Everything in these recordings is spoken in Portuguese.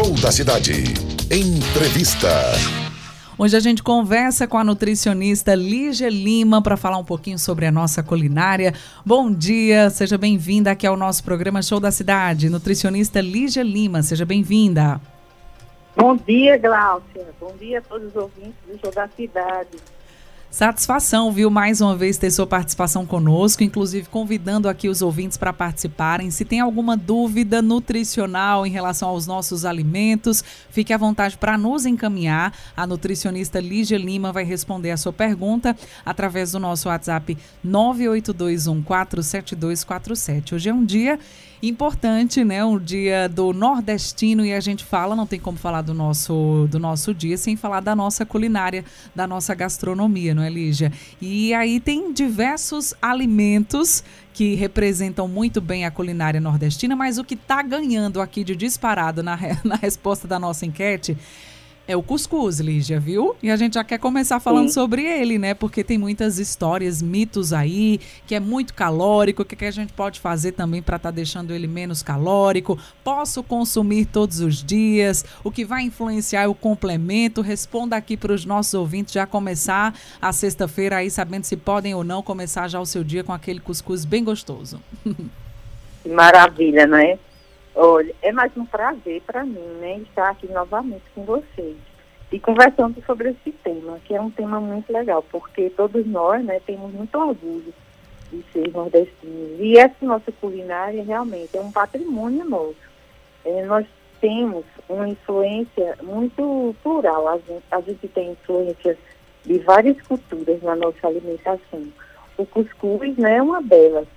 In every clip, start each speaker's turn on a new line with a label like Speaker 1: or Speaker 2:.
Speaker 1: Show da Cidade. Entrevista.
Speaker 2: Hoje a gente conversa com a nutricionista Lígia Lima para falar um pouquinho sobre a nossa culinária. Bom dia, seja bem-vinda aqui ao nosso programa Show da Cidade. Nutricionista Lígia Lima, seja bem-vinda.
Speaker 3: Bom dia, Glaucia. Bom dia a todos os ouvintes do Show da Cidade.
Speaker 2: Satisfação, viu, mais uma vez ter sua participação conosco, inclusive convidando aqui os ouvintes para participarem. Se tem alguma dúvida nutricional em relação aos nossos alimentos, fique à vontade para nos encaminhar. A nutricionista Lígia Lima vai responder a sua pergunta através do nosso WhatsApp 982147247. Hoje é um dia importante, né? Um dia do nordestino e a gente fala, não tem como falar do nosso do nosso dia sem falar da nossa culinária, da nossa gastronomia, não é, Lígia? E aí tem diversos alimentos que representam muito bem a culinária nordestina, mas o que está ganhando aqui de disparado na, na resposta da nossa enquete é o cuscuz, Lígia, viu? E a gente já quer começar falando Sim. sobre ele, né? Porque tem muitas histórias, mitos aí, que é muito calórico, o que, que a gente pode fazer também para estar tá deixando ele menos calórico? Posso consumir todos os dias? O que vai influenciar é o complemento? Responda aqui para os nossos ouvintes já começar a sexta-feira aí, sabendo se podem ou não começar já o seu dia com aquele cuscuz bem gostoso.
Speaker 3: Maravilha, né? Olha, é mais um prazer para mim, né, estar aqui novamente com vocês e conversando sobre esse tema, que é um tema muito legal, porque todos nós, né, temos muito orgulho de ser nordestinos. E essa nossa culinária realmente é um patrimônio nosso. É, nós temos uma influência muito plural, a gente, a gente tem influência de várias culturas na nossa alimentação. O cuscuz né, é uma delas,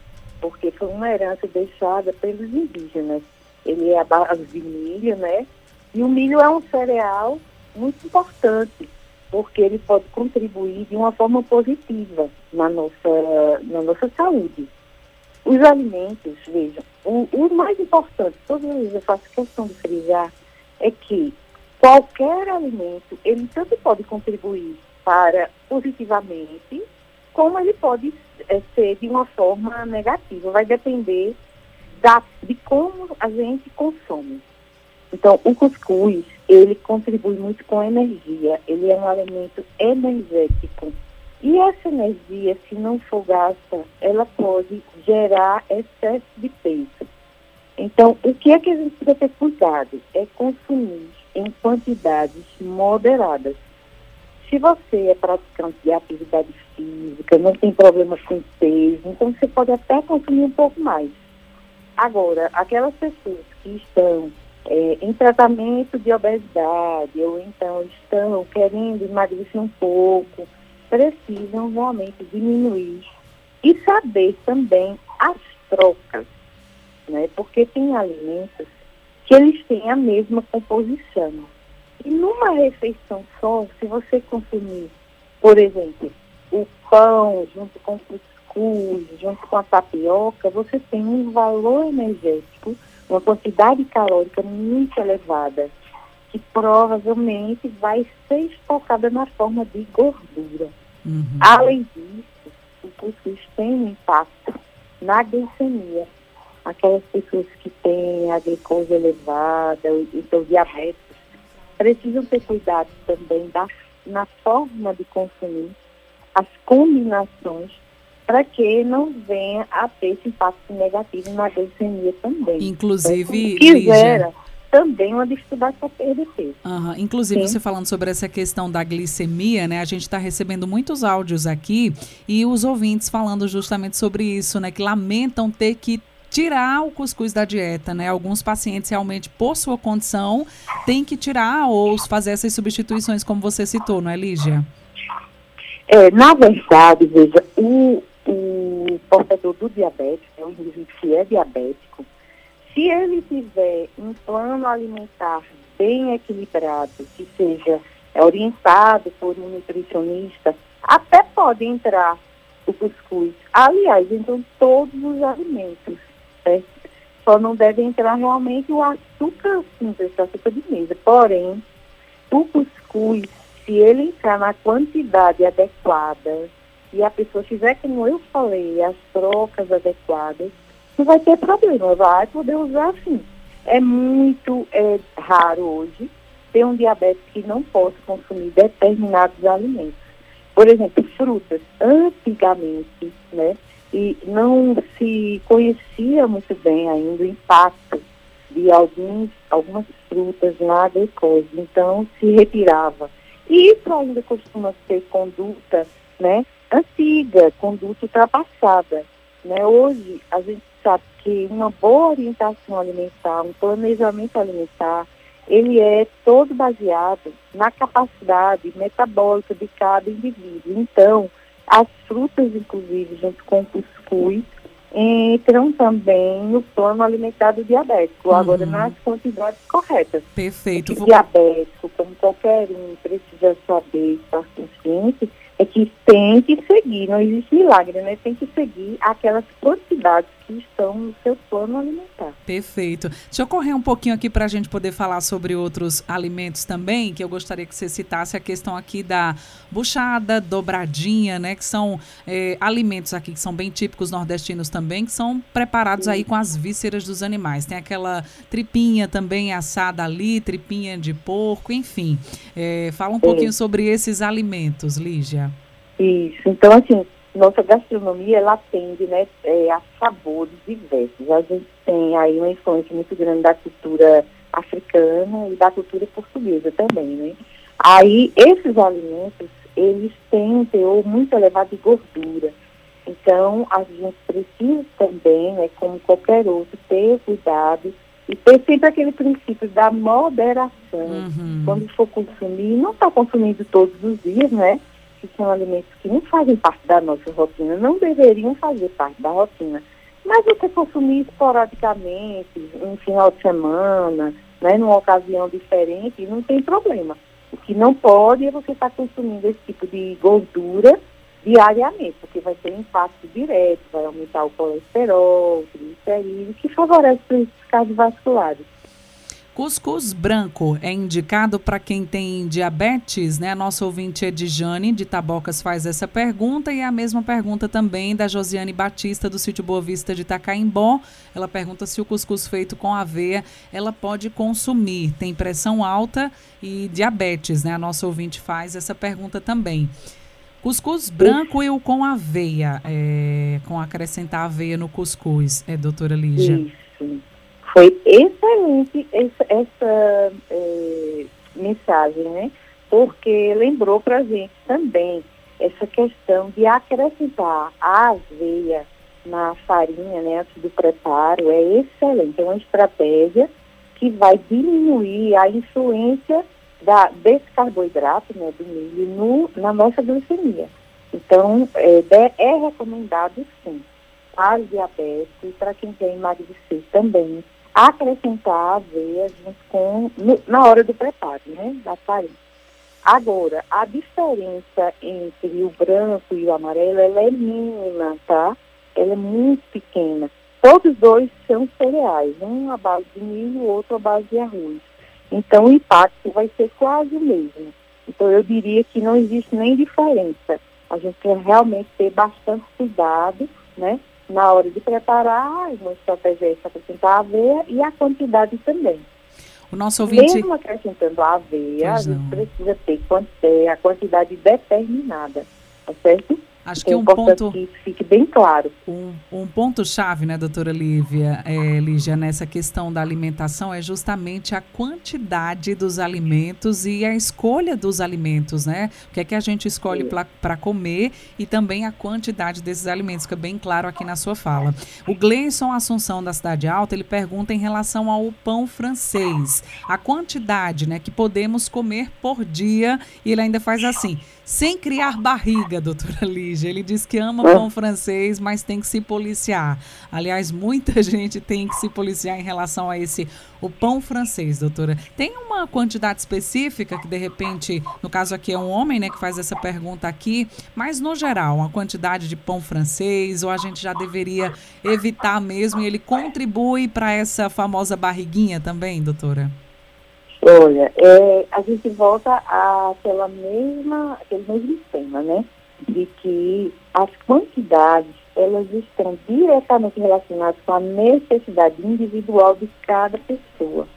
Speaker 3: porque foi uma herança deixada pelos indígenas ele é a base de milho, né? E o milho é um cereal muito importante, porque ele pode contribuir de uma forma positiva na nossa, na nossa saúde. Os alimentos, vejam, o, o mais importante, todas as vezes eu faço questão de frisar, é que qualquer alimento, ele tanto pode contribuir para positivamente, como ele pode é, ser de uma forma negativa. Vai depender da, de como a gente consome. Então, o cuscuz, ele contribui muito com energia, ele é um alimento energético. E essa energia, se não for gasta, ela pode gerar excesso de peso. Então, o que é que a gente precisa ter cuidado? É consumir em quantidades moderadas. Se você é praticante de atividade física, não tem problema com peso, então você pode até consumir um pouco mais. Agora, aquelas pessoas que estão é, em tratamento de obesidade ou então estão querendo emagrecer um pouco, precisam realmente diminuir e saber também as trocas, né? Porque tem alimentos que eles têm a mesma composição. E numa refeição só, se você consumir, por exemplo, o pão junto com o cuscuz, junto com a tapioca, você tem um valor energético, uma quantidade calórica muito elevada, que provavelmente vai ser estocada na forma de gordura. Uhum. Além disso, o cuscuz tem um impacto na glicemia. Aquelas pessoas que têm a glicose elevada, então diabetes, precisam ter cuidado também da, na forma de consumir as combinações para que não venha a ter esse impacto negativo na glicemia também.
Speaker 2: Inclusive,
Speaker 3: então, quisera, também uma dificuldade para perder peso.
Speaker 2: Uhum. Inclusive, Sim. você falando sobre essa questão da glicemia, né? A gente está recebendo muitos áudios aqui e os ouvintes falando justamente sobre isso, né? Que lamentam ter que tirar o cuscuz da dieta, né? Alguns pacientes realmente, por sua condição, têm que tirar ou fazer essas substituições, como você citou, não é, Lígia?
Speaker 3: É, na verdade, veja, o, o portador do diabetes, é o indivíduo que é diabético, se ele tiver um plano alimentar bem equilibrado, que seja orientado por um nutricionista, até pode entrar o cuscuz. Aliás, entram todos os alimentos, certo? Só não deve entrar realmente o açúcar simples, o açúcar de mesa. Porém, o cuscuz, se ele entrar na quantidade adequada, e a pessoa fizer como eu falei, as trocas adequadas, não vai ter problema, vai poder usar sim. É muito é, raro hoje ter um diabético que não possa consumir determinados alimentos. Por exemplo, frutas. Antigamente, né, e não se conhecia muito bem ainda o impacto de alguns, algumas frutas na glicose. Então, se retirava. E isso ainda costuma ser conduta né, antiga, conduta ultrapassada. Né? Hoje, a gente sabe que uma boa orientação alimentar, um planejamento alimentar, ele é todo baseado na capacidade metabólica de cada indivíduo. Então, as frutas, inclusive, junto com o cuscuz, entram também no plano alimentar do diabético, uhum. agora nas quantidades corretas.
Speaker 2: Perfeito.
Speaker 3: O diabético, como qualquer um, precisa saber, estar consciente, é que tem que seguir, não existe milagre, né? Tem que seguir aquelas quantidades que estão no seu plano alimentar.
Speaker 2: Perfeito. Deixa eu correr um pouquinho aqui para a gente poder falar sobre outros alimentos também, que eu gostaria que você citasse a questão aqui da buchada, dobradinha, né? Que são é, alimentos aqui que são bem típicos nordestinos também, que são preparados Sim. aí com as vísceras dos animais. Tem aquela tripinha também assada ali, tripinha de porco, enfim. É, fala um Sim. pouquinho sobre esses alimentos, Lígia.
Speaker 3: Isso. Então, assim, nossa gastronomia ela atende né, é, a sabores diversos. A gente tem aí uma influência muito grande da cultura africana e da cultura portuguesa também, né? Aí esses alimentos, eles têm um teor muito elevado de gordura. Então, a gente precisa também, né, como qualquer outro, ter cuidado e ter sempre aquele princípio da moderação. Uhum. Quando for consumir, não está consumindo todos os dias, né? Que são alimentos que não fazem parte da nossa rotina, não deveriam fazer parte da rotina. Mas você consumir esporadicamente, um final de semana, né, numa ocasião diferente, não tem problema. O que não pode é você estar consumindo esse tipo de gordura diariamente, porque vai ter impacto direto, vai aumentar o colesterol, o triglicerídeo, que favorece os cardiovasculares.
Speaker 2: Cuscuz branco é indicado para quem tem diabetes, né? Nossa ouvinte Edjane de Tabocas faz essa pergunta e a mesma pergunta também da Josiane Batista do sítio Boa Vista de Itacaimbó. Ela pergunta se o cuscuz feito com aveia ela pode consumir. Tem pressão alta e diabetes, né? A nossa ouvinte faz essa pergunta também. Cuscuz branco e o com aveia, é, com acrescentar aveia no cuscuz, é, doutora Lígia?
Speaker 3: Isso. Foi excelente essa, essa é, mensagem, né? Porque lembrou para a gente também essa questão de acrescentar a aveia na farinha, né, antes do preparo, é excelente. É uma estratégia que vai diminuir a influência da, desse carboidrato, né, do milho, no, na nossa glicemia. Então, é, é recomendado sim para os diabéticos e para quem quer emagrecer também acrescentar aveia junto com, na hora do preparo, né, da farinha. Agora, a diferença entre o branco e o amarelo, ela é mínima, tá? Ela é muito pequena. Todos dois são cereais, um à base de milho, o outro à base de arroz. Então, o impacto vai ser quase o mesmo. Então, eu diria que não existe nem diferença. A gente tem realmente ter bastante cuidado, né? Na hora de preparar, uma estratégia é acrescentar a aveia e a quantidade também.
Speaker 2: O nosso ouvinte...
Speaker 3: Mesmo acrescentando a aveia, a gente precisa ter a quantidade determinada, tá certo?
Speaker 2: Acho que é um ponto
Speaker 3: que fique bem claro.
Speaker 2: Um, um ponto chave, né, doutora Lívia, é, Lígia, nessa questão da alimentação é justamente a quantidade dos alimentos e a escolha dos alimentos, né? O que é que a gente escolhe para comer e também a quantidade desses alimentos, fica bem claro aqui na sua fala. O Gleison Assunção da Cidade Alta, ele pergunta em relação ao pão francês, a quantidade, né, que podemos comer por dia e ele ainda faz assim, sem criar barriga, doutora Ele diz que ama pão francês, mas tem que se policiar. Aliás, muita gente tem que se policiar em relação a esse o pão francês, doutora. Tem uma quantidade específica que de repente, no caso aqui é um homem, né, que faz essa pergunta aqui, mas no geral, uma quantidade de pão francês ou a gente já deveria evitar mesmo e ele contribui para essa famosa barriguinha também, doutora?
Speaker 3: Olha, é, a gente volta àquela mesma, aquele mesmo tema, né? De que as quantidades elas estão diretamente relacionadas com a necessidade individual de cada pessoa.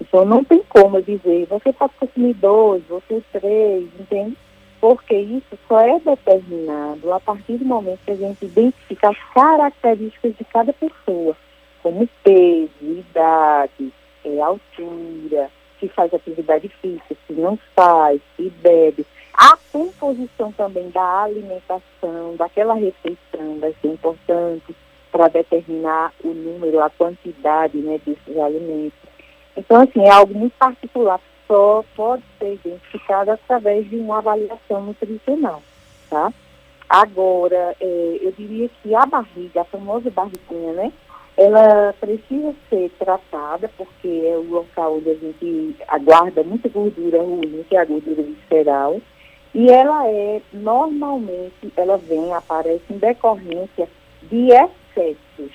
Speaker 3: Então não tem como dizer, você pode consumir dois, você três, entende? Porque isso só é determinado a partir do momento que a gente identifica as características de cada pessoa, como peso, idade, é, altura, se faz atividade física, se não faz, se bebe. A composição também da alimentação, daquela refeição vai ser importante para determinar o número, a quantidade né, desses alimentos. Então, assim, é algo muito particular, só pode ser identificado através de uma avaliação nutricional, tá? Agora, é, eu diria que a barriga, a famosa barriguinha, né? Ela precisa ser tratada, porque é o local onde a gente aguarda muita gordura ruim, que é a gordura visceral, e ela é, normalmente, ela vem, aparece em decorrência de excessos.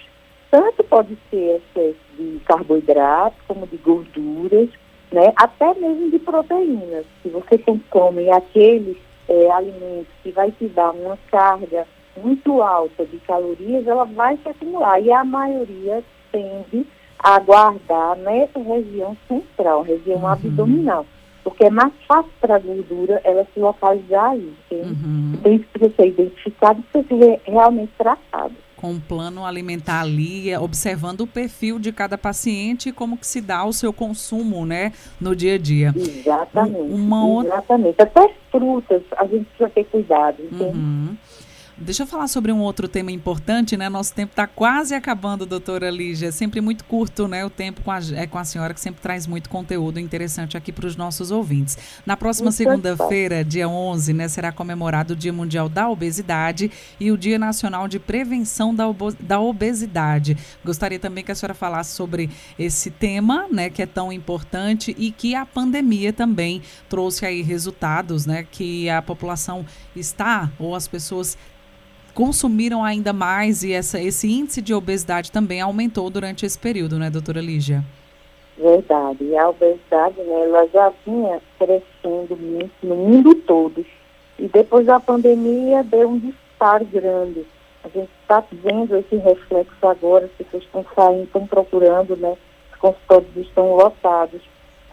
Speaker 3: Tanto pode ser excesso de carboidratos, como de gorduras, né? até mesmo de proteínas. Se você consome aquele é, alimento que vai te dar uma carga muito alta de calorias, ela vai se acumular. E a maioria tende a guardar nessa região central, região uhum. abdominal. Porque é mais fácil para a gordura ela se localizar aí. Uhum. Então isso precisa ser identificado e precisa ser realmente tratado
Speaker 2: com um plano alimentar ali, observando o perfil de cada paciente e como que se dá o seu consumo, né, no dia a dia.
Speaker 3: Exatamente. Uma exatamente. Até frutas, a gente precisa ter cuidado, entende?
Speaker 2: Uhum. Deixa eu falar sobre um outro tema importante, né? Nosso tempo está quase acabando, doutora Lígia. É sempre muito curto, né? O tempo com a, é com a senhora, que sempre traz muito conteúdo interessante aqui para os nossos ouvintes. Na próxima segunda-feira, dia 11, né, será comemorado o Dia Mundial da Obesidade e o Dia Nacional de Prevenção da, da Obesidade. Gostaria também que a senhora falasse sobre esse tema, né, que é tão importante e que a pandemia também trouxe aí resultados, né, que a população está ou as pessoas consumiram ainda mais e essa, esse índice de obesidade também aumentou durante esse período, né, doutora Lígia?
Speaker 3: Verdade. E a obesidade, né, ela já vinha crescendo muito no mundo todo. E depois da pandemia deu um disparo grande. A gente está vendo esse reflexo agora, as pessoas estão saindo, estão procurando, né? Os consultórios estão lotados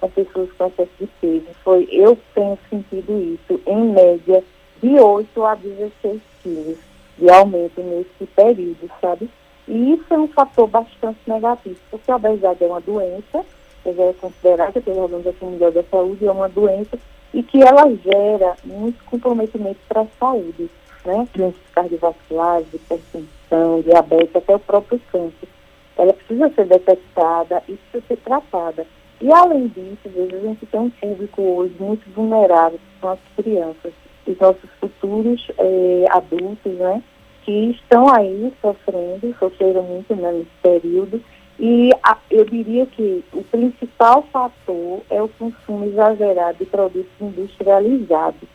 Speaker 3: com pessoas com excesso de peso. Foi, eu tenho sentido isso, em média, de 8 a 16 quilos de aumento nesse período, sabe? E isso é um fator bastante negativo, porque a obesidade é uma doença, que é considerada pela Organização Mundial da Saúde, é uma doença e que ela gera muitos comprometimentos para a saúde, né? Doenças cardiovasculares, hipertensão, diabetes, até o próprio câncer. Ela precisa ser detectada e precisa ser tratada. E além disso, às vezes a gente tem um público hoje muito vulnerável, que são as crianças, os nossos futuros eh, adultos, né? que estão aí sofrendo, sofreram muito né, nesse período, e a, eu diria que o principal fator é o consumo exagerado de produtos industrializados.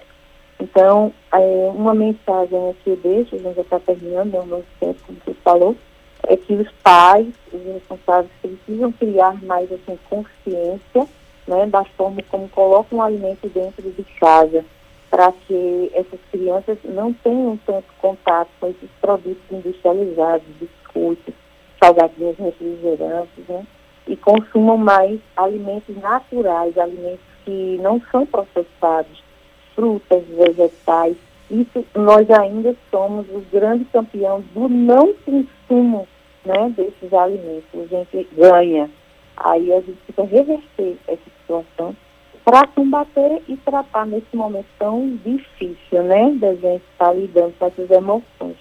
Speaker 3: Então, é, uma mensagem que eu deixo, a gente já está terminando, é o nosso tempo, como você falou, é que os pais, os responsáveis, precisam criar mais assim, consciência né, da forma como colocam o alimento dentro de casa para que essas crianças não tenham tanto contato com esses produtos industrializados, biscoitos, salgadinhos refrigerantes, né? E consumam mais alimentos naturais, alimentos que não são processados, frutas, vegetais. Isso nós ainda somos o grande campeão do não consumo né, desses alimentos. A gente ganha. Aí a gente precisa reverter essa situação para combater e tratar nesse momento tão difícil, né, da gente estar tá lidando com essas emoções.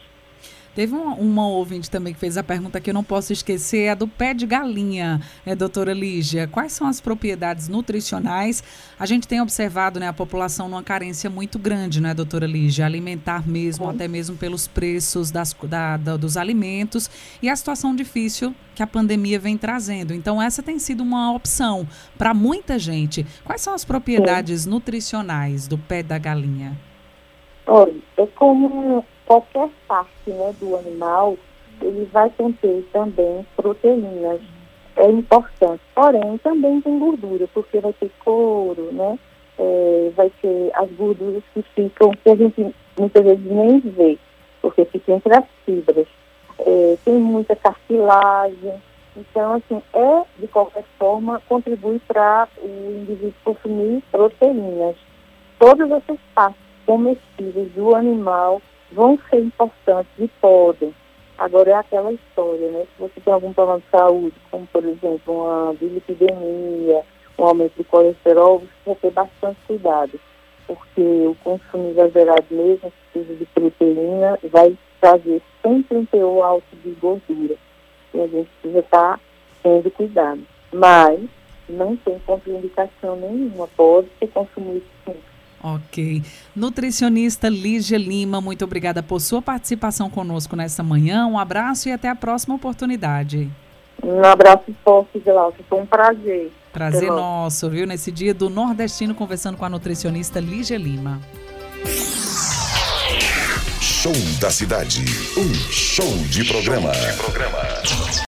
Speaker 2: Teve uma, uma, ouvinte também que fez a pergunta que eu não posso esquecer, é do pé de galinha, é, doutora Lígia. Quais são as propriedades nutricionais? A gente tem observado né, a população numa carência muito grande, né, doutora Lígia? Alimentar mesmo, até mesmo pelos preços das, da, da, dos alimentos e a situação difícil que a pandemia vem trazendo. Então, essa tem sido uma opção para muita gente. Quais são as propriedades Sim. nutricionais do pé da galinha?
Speaker 3: Olha, é como qualquer parte né, do animal, ele vai conter também proteínas. É importante. Porém, também tem gordura, porque vai ter couro, né? É, vai ter as gorduras que ficam, que a gente muitas vezes nem vê. porque fica entre as fibras. É, tem muita cartilagem, então, assim, é, de qualquer forma, contribui para o indivíduo consumir proteínas. Todas essas partes comestíveis do animal vão ser importantes e podem. Agora é aquela história, né? Se você tem algum problema de saúde, como por exemplo uma bilipidemia, um aumento de colesterol, você que ter bastante cuidado, porque o consumo exagerado mesmo, precisa de proteína, vai trazer sempre um teor alto de gordura. E a gente precisa estar tendo cuidado. Mas não tem contraindicação nenhuma, pode ser consumido sim.
Speaker 2: Ok. Nutricionista Lígia Lima, muito obrigada por sua participação conosco nessa manhã. Um abraço e até a próxima oportunidade.
Speaker 3: Um abraço forte, Glaucio. Foi um prazer.
Speaker 2: Prazer nosso, viu? Nesse dia do Nordestino, conversando com a nutricionista Lígia Lima.
Speaker 1: Show da Cidade. Um show de programa. Show de programa.